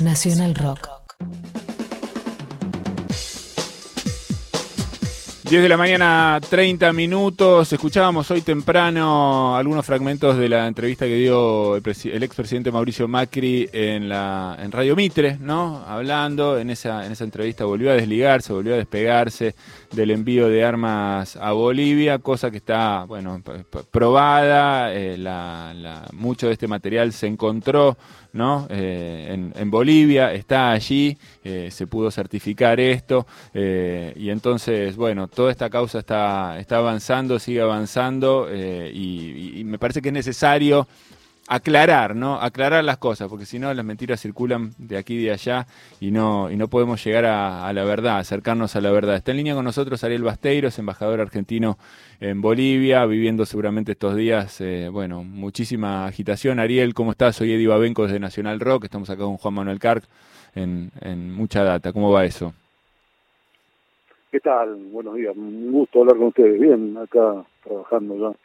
Nacional Rock. 10 de la mañana, 30 minutos. Escuchábamos hoy temprano algunos fragmentos de la entrevista que dio el, el expresidente Mauricio Macri en, la, en Radio Mitre, ¿no? Hablando, en esa, en esa entrevista volvió a desligarse, volvió a despegarse del envío de armas a Bolivia, cosa que está, bueno, probada. eh, la- la- mucho de este material se encontró, ¿no? Eh, en, en Bolivia, está allí, eh, se pudo certificar esto, eh, y entonces, bueno, toda esta causa está, está avanzando, sigue avanzando, y me parece que es necesario aclarar, ¿no? Aclarar las cosas, porque si no las mentiras circulan de aquí y de allá y no, y no podemos llegar a, a la verdad, acercarnos a la verdad. Está en línea con nosotros Ariel Basteiros, embajador argentino en Bolivia, viviendo seguramente estos días, eh, bueno, muchísima agitación. Ariel, ¿cómo estás? Soy Eddie Babenco desde Nacional Rock, estamos acá con Juan Manuel Carc en, mucha data. ¿Cómo va eso? ¿Qué tal? Buenos días. Un gusto hablar con ustedes. Bien, acá trabajando ya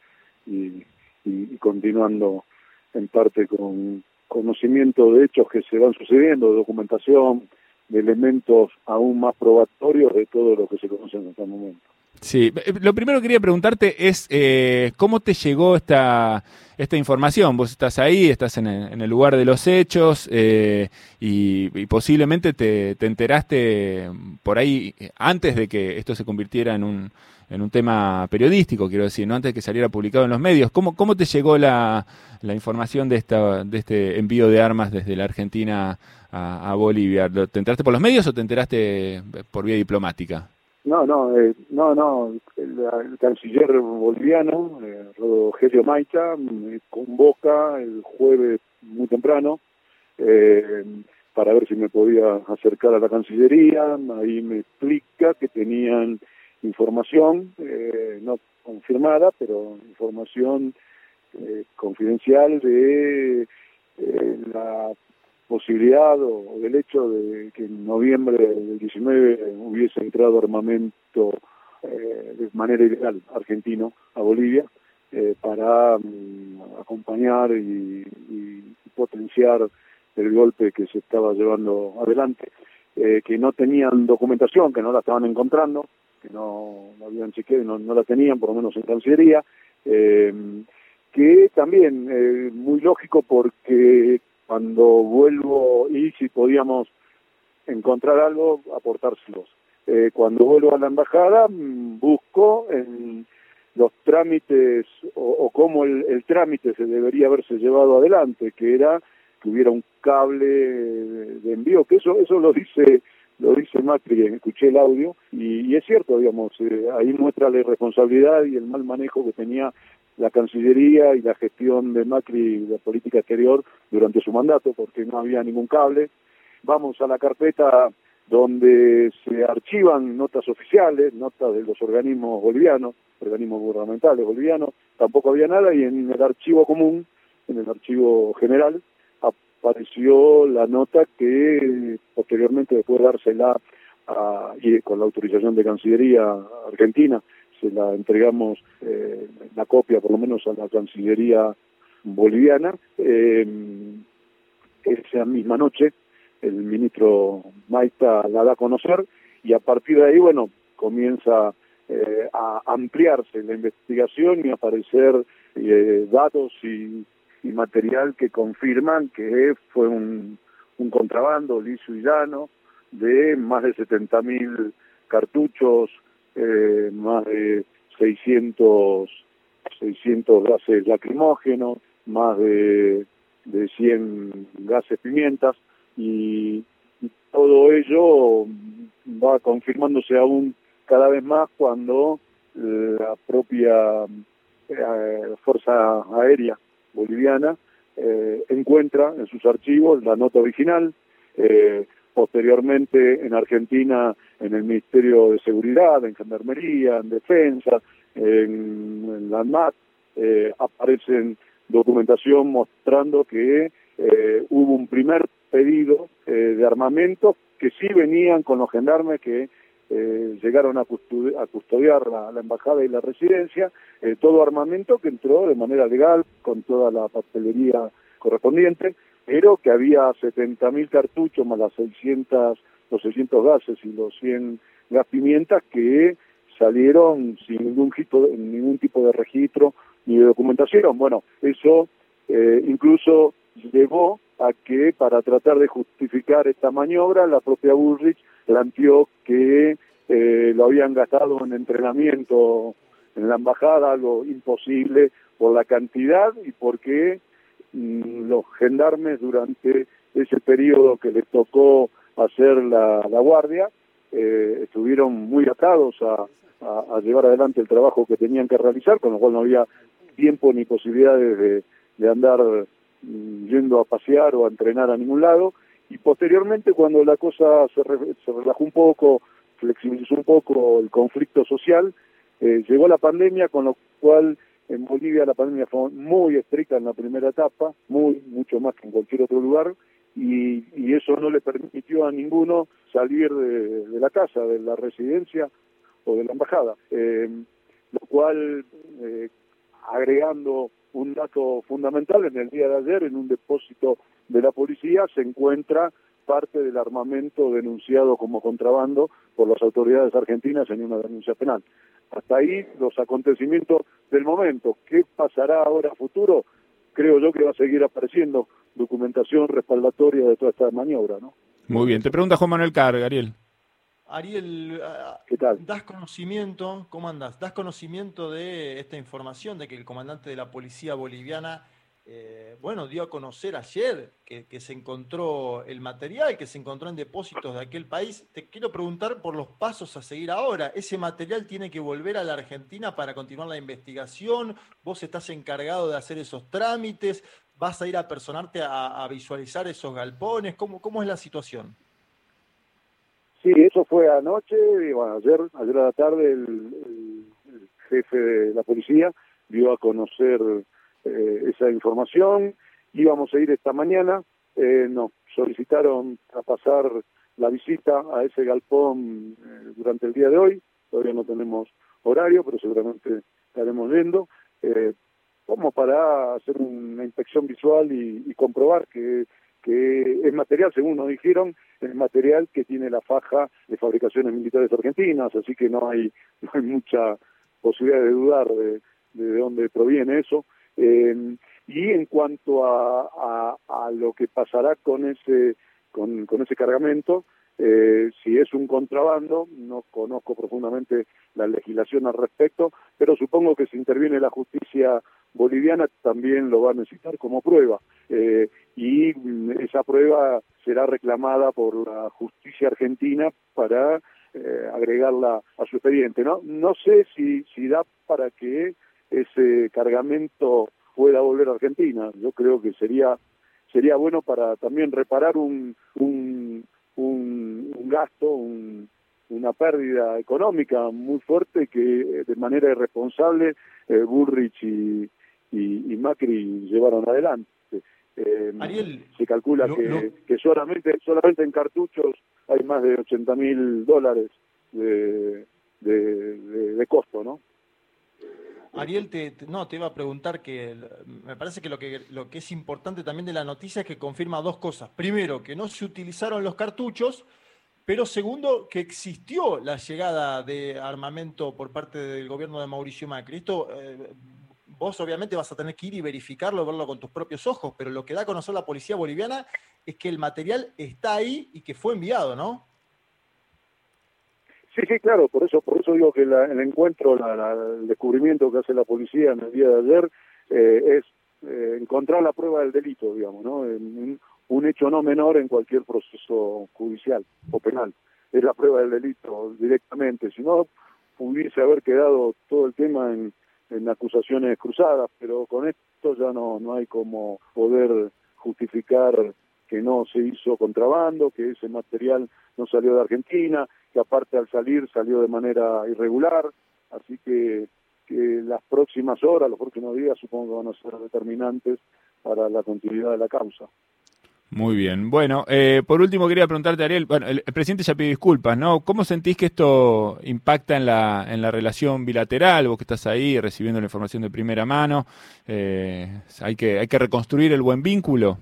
y continuando en parte con conocimiento de hechos que se van sucediendo, de documentación, de elementos aún más probatorios de todo lo que se conoce en este momento. Sí, eh, lo primero que quería preguntarte es eh, cómo te llegó esta, esta información. Vos estás ahí, estás en el, en el lugar de los hechos eh, y, y posiblemente te, te enteraste por ahí eh, antes de que esto se convirtiera en un, en un tema periodístico, quiero decir, no antes de que saliera publicado en los medios. ¿Cómo, cómo te llegó la, la información de, esta, de este envío de armas desde la Argentina a, Bolivia? ¿Lo- ¿Te enteraste por los medios o te enteraste por vía diplomática? No, no, eh, no, no. El, el canciller boliviano, eh, Rogelio Maita, me convoca el jueves muy temprano eh, para ver si me podía acercar a la Cancillería. Ahí me explica que tenían información, eh, no confirmada, pero información eh, confidencial de eh, la posibilidad o, del hecho de que en noviembre del 19 hubiese entrado armamento eh, de manera ilegal argentino a Bolivia eh, para mm, acompañar y, potenciar el golpe que se estaba llevando adelante, que no tenían documentación, que no la estaban encontrando, que no la habían chequeado y no, no la tenían, por lo menos en Cancillería, eh, que también eh, muy lógico porque cuando vuelvo y si podíamos encontrar algo, aportárselos. Eh, cuando vuelvo a la embajada, mm, busco en los trámites o, o cómo el, el trámite se debería haberse llevado adelante, que era que hubiera un cable de envío, que eso eso lo dice lo dice Macri, escuché el audio, y, es cierto, digamos, eh, ahí muestra la irresponsabilidad y el mal manejo que tenía la Cancillería y la gestión de Macri de política exterior durante su mandato, porque no había ningún cable. Vamos a la carpeta donde se archivan notas oficiales, notas de los organismos bolivianos, organismos gubernamentales bolivianos, tampoco había nada, y en el archivo común, en el archivo general, apareció la nota que posteriormente después de dársela a, y con la autorización de Cancillería Argentina, se la entregamos eh, la copia por lo menos a la Cancillería boliviana. Eh, esa misma noche el ministro Maita la da a conocer y a partir de ahí, bueno, comienza eh, a ampliarse la investigación y a aparecer eh, datos y, y material que confirman que fue un, contrabando liso y llano de más de 70.000 cartuchos, eh, más de 600, 600 gases lacrimógenos, más de, de 100 gases pimientas y, y todo ello va confirmándose aún cada vez más cuando la propia eh, Fuerza Aérea Boliviana eh, encuentra en sus archivos la nota original, eh, posteriormente en Argentina en el Ministerio de Seguridad, en Gendarmería, en Defensa, en, la ANMAT, eh, aparecen documentación mostrando que eh, hubo un primer pedido de armamento que sí venían con los gendarmes que eh, llegaron a, custodi a custodiar la, embajada y la residencia, eh, todo armamento que entró de manera legal, con toda la papelería correspondiente, pero que había 70.000 cartuchos más las 600, los 600 gases y los 100 gas pimientas que salieron sin ningún tipo, ningún tipo de registro ni de documentación. Bueno, eso eh, incluso llevó a que para tratar de justificar esta maniobra, la propia Bullrich planteó que eh, lo habían gastado en entrenamiento en la embajada, algo imposible por la cantidad y porque mm, los gendarmes durante ese periodo que les tocó hacer la, guardia eh, estuvieron muy atados a, llevar adelante el trabajo que tenían que realizar, con lo cual no había tiempo ni posibilidades de, andar mm, yendo a pasear o a entrenar a ningún lado. Y posteriormente, cuando la cosa se, se relajó un poco, flexibilizó un poco el conflicto social, eh, llegó la pandemia, con lo cual en Bolivia la pandemia fue muy estricta en la primera etapa, muy mucho más que en cualquier otro lugar, y, eso no le permitió a ninguno salir de, la casa, de la residencia, de la embajada, eh, lo cual, eh, agregando un dato fundamental, en el día de ayer en un depósito de la policía se encuentra parte del armamento denunciado como contrabando por las autoridades argentinas en una denuncia penal. Hasta ahí los acontecimientos del momento. ¿Qué pasará ahora a futuro? Creo yo que va a seguir apareciendo documentación respaldatoria de toda esta maniobra, ¿no? Muy bien. Te pregunta Juan Manuel Carga, Ariel. Ariel, ¿das conocimiento, cómo andas? ¿Das conocimiento de esta información de que el comandante de la policía boliviana, eh, bueno, dio a conocer ayer que, se encontró el material, que se encontró en depósitos de aquel país? Te quiero preguntar por los pasos a seguir ahora. ¿Ese material tiene que volver a la Argentina para continuar la investigación? ¿Vos estás encargado de hacer esos trámites? ¿Vas a ir a personarte a, visualizar esos galpones? ¿Cómo, ¿Cómo es la situación? Sí, eso fue anoche, y bueno, ayer, ayer a la tarde el, jefe de la policía dio a conocer eh, esa información, íbamos a ir esta mañana, eh, nos solicitaron a pasar la visita a ese galpón eh, durante el día de hoy, todavía no tenemos horario, pero seguramente estaremos viendo, eh, como para hacer una inspección visual y, comprobar que que es material, según nos dijeron, es material que tiene la faja de fabricaciones militares argentinas, así que no hay, no hay mucha posibilidad de dudar de, de dónde proviene eso. Eh, y en cuanto a, a, lo que pasará con ese, con, ese cargamento, eh, si es un contrabando, no conozco profundamente la legislación al respecto, pero supongo que si interviene la justicia boliviana también lo va a necesitar como prueba. Eh, y esa prueba será reclamada por la justicia argentina para eh, agregarla a su expediente. No, no sé si, si da para que ese cargamento pueda volver a Argentina. Yo creo que sería sería bueno para también reparar un, un, un, un gasto, un, una pérdida económica muy fuerte que de manera irresponsable eh, Bullrich y, y, y Macri llevaron adelante. Eh, Ariel, se calcula que, que, solamente solamente en cartuchos hay más de 80 mil dólares de, de, costo, ¿no? Ariel, te, no, te iba a preguntar que me parece que lo, que lo que es importante también de la noticia es que confirma dos cosas. Primero, que no se utilizaron los cartuchos, pero segundo, que existió la llegada de armamento por parte del gobierno de Mauricio Macri. Esto eh, vos obviamente vas a tener que ir y verificarlo, verlo con tus propios ojos, pero lo que da a conocer la policía boliviana es que el material está ahí y que fue enviado, ¿no? Sí, sí, claro, por eso, por eso digo que el encuentro, el descubrimiento que hace la policía en el día de ayer eh, es eh, encontrar la prueba del delito, digamos, ¿no? un, hecho no menor en cualquier proceso judicial o penal. Es la prueba del delito directamente. Si no, pudiese haber quedado todo el tema en, en acusaciones cruzadas, pero con esto ya no, no hay como poder justificar que no se hizo contrabando, que ese material no salió de Argentina, que aparte al salir salió de manera irregular, así que, que las próximas horas, los próximos días supongo que van a ser determinantes para la continuidad de la causa. Muy bien. Bueno, eh, por último quería preguntarte, Ariel, bueno, el, presidente ya pidió disculpas, ¿no? ¿Cómo sentís que esto impacta en la, en la relación bilateral? Vos que estás ahí recibiendo la información de primera mano, eh, ¿hay, que, ¿hay que reconstruir el buen vínculo?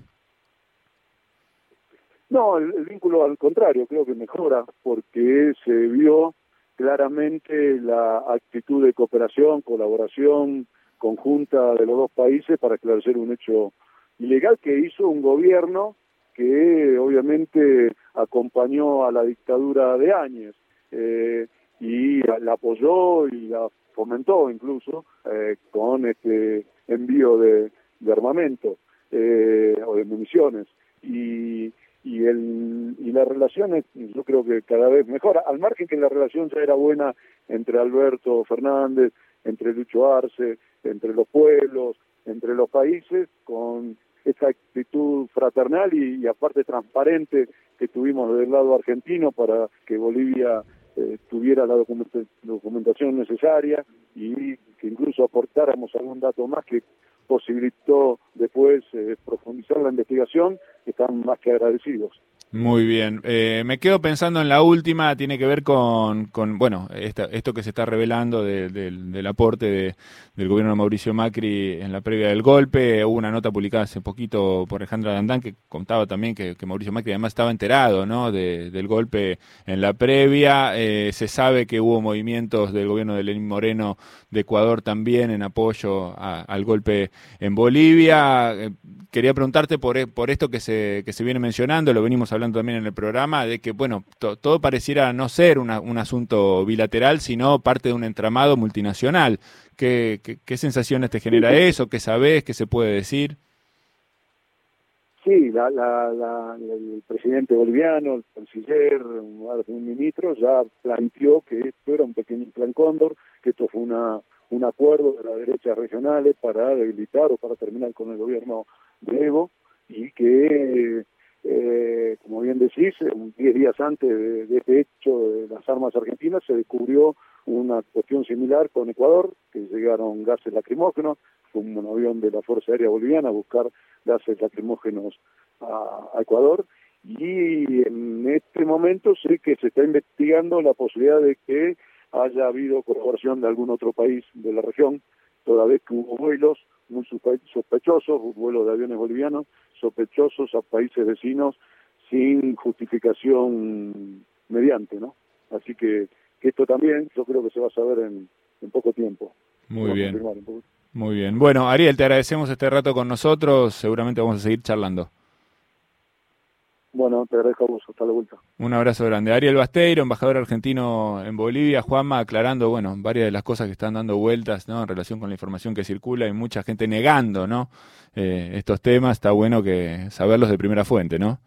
No, el, vínculo al contrario, creo que mejora, porque se vio claramente la actitud de cooperación, colaboración conjunta de los dos países para esclarecer un hecho ilegal que hizo un gobierno que obviamente acompañó a la dictadura de Áñez eh, y la apoyó y la fomentó incluso eh, con este envío de, armamento eh, o de municiones. Y y, el, y las relaciones yo creo que cada vez mejora, al margen que la relación ya era buena entre Alberto Fernández, entre Lucho Arce, entre los pueblos, entre los países, con esa actitud fraternal y, aparte transparente que tuvimos del lado argentino para que Bolivia eh, tuviera la documentación necesaria y que incluso aportáramos algún dato más que posibilitó después eh, profundizar la investigación, están más que agradecidos. Muy bien. Eh, me quedo pensando en la última, tiene que ver con, bueno, esto que se está revelando del aporte del gobierno de Mauricio Macri en la previa del golpe. Hubo una nota publicada hace poquito por Alejandra Dandán que contaba también que, Mauricio Macri además estaba enterado ¿no? del golpe en la previa. Eh, se sabe que hubo movimientos del gobierno de Lenín Moreno de Ecuador también en apoyo al golpe en Bolivia. Eh, quería preguntarte por, por esto que se, que se viene mencionando, lo venimos hablando también en el programa, de que, bueno, todo pareciera no ser un asunto bilateral, sino parte de un entramado multinacional. ¿Qué, qué, sensaciones te genera eso? ¿Qué sabes? ¿Qué se puede decir? Sí, la, la, el presidente boliviano, el canciller, un ministro, ya planteó que esto era un pequeño plan cóndor, que esto fue una, un acuerdo de las derechas regionales para debilitar o para terminar con el gobierno de Evo y que eh, como bien decís, 10 días antes de, este hecho de las armas argentinas se descubrió una cuestión similar con Ecuador, que llegaron gases lacrimógenos, fue un avión de la Fuerza Aérea Boliviana a buscar gases lacrimógenos a, Ecuador, y en este momento sé que se está investigando la posibilidad de que haya habido colaboración de algún otro país de la región, toda vez que hubo vuelos muy sospechosos, vuelos de aviones bolivianos, sospechosos a países vecinos sin justificación mediante, ¿no? Así que, esto también yo creo que se va a saber en, poco tiempo. Muy bien. Muy bien. Bueno, Ariel, te agradecemos este rato con nosotros. Seguramente vamos a seguir charlando. Bueno, te agradezco a vos, hasta la vuelta. Un abrazo grande. Ariel Basteiro, embajador argentino en Bolivia, Juanma, aclarando, bueno, varias de las cosas que están dando vueltas, ¿no? En relación con la información que circula y mucha gente negando, ¿no? Eh, estos temas, está bueno que saberlos de primera fuente, ¿no?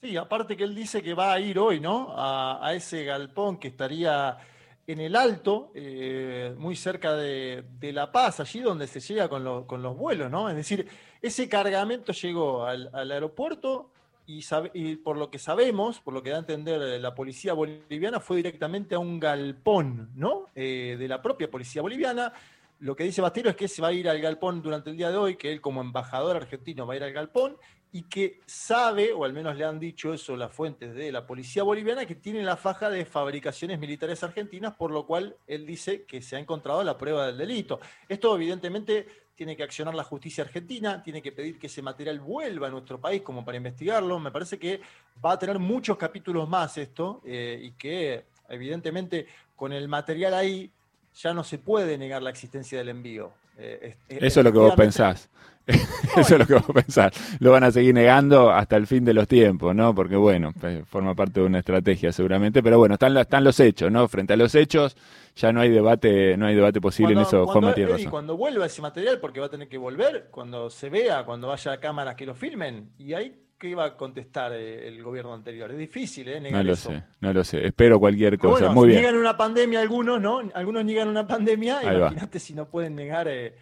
Sí, aparte que él dice que va a ir hoy, ¿no? A, ese galpón que estaría en el alto, eh, muy cerca de, La Paz, allí donde se llega con, los vuelos, ¿no? Es decir, ese cargamento llegó al aeropuerto y, por lo que sabemos, por lo que da a entender la policía boliviana, fue directamente a un galpón, ¿no? Eh, de la propia policía boliviana. Lo que dice Bastero es que se va a ir al galpón durante el día de hoy, que él como embajador argentino va a ir al galpón y que sabe, o al menos le han dicho eso las fuentes de la policía boliviana, que tiene la faja de fabricaciones militares argentinas, por lo cual él dice que se ha encontrado la prueba del delito. Esto evidentemente tiene que accionar la justicia argentina, tiene que pedir que ese material vuelva a nuestro país como para investigarlo. Me parece que va a tener muchos capítulos más esto eh, y que evidentemente con el material ahí ya no se puede negar la existencia del envío. Eh, Eso es lo que vos pensás. Eso es lo que vos pensás. Lo van a seguir negando hasta el fin de los tiempos, ¿no? Porque, bueno, forma parte de una estrategia seguramente. Pero bueno, están, están los hechos, ¿no? Frente a los hechos ya no hay debate no hay debate posible en eso, Juan Matías cuando vuelva ese material, porque va a tener que volver, cuando se vea, cuando vaya a cámaras que lo filmen, y ahí ¿qué iba a contestar eh, el gobierno anterior? Es difícil, ¿eh? no lo sé, no lo sé. Espero cualquier cosa. Muy bien. Niegan una pandemia algunos, ¿no? Algunos niegan una pandemia. Imagínate si no pueden negar eh,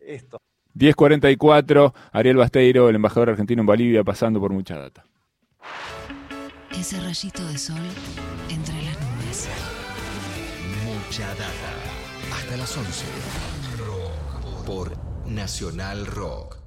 esto. 1044, Ariel Basteiro, el embajador argentino en Bolivia, pasando por mucha data. Ese rayito de sol entre las nubes. Mucha data. Hasta las 11. Por Nacional Rock.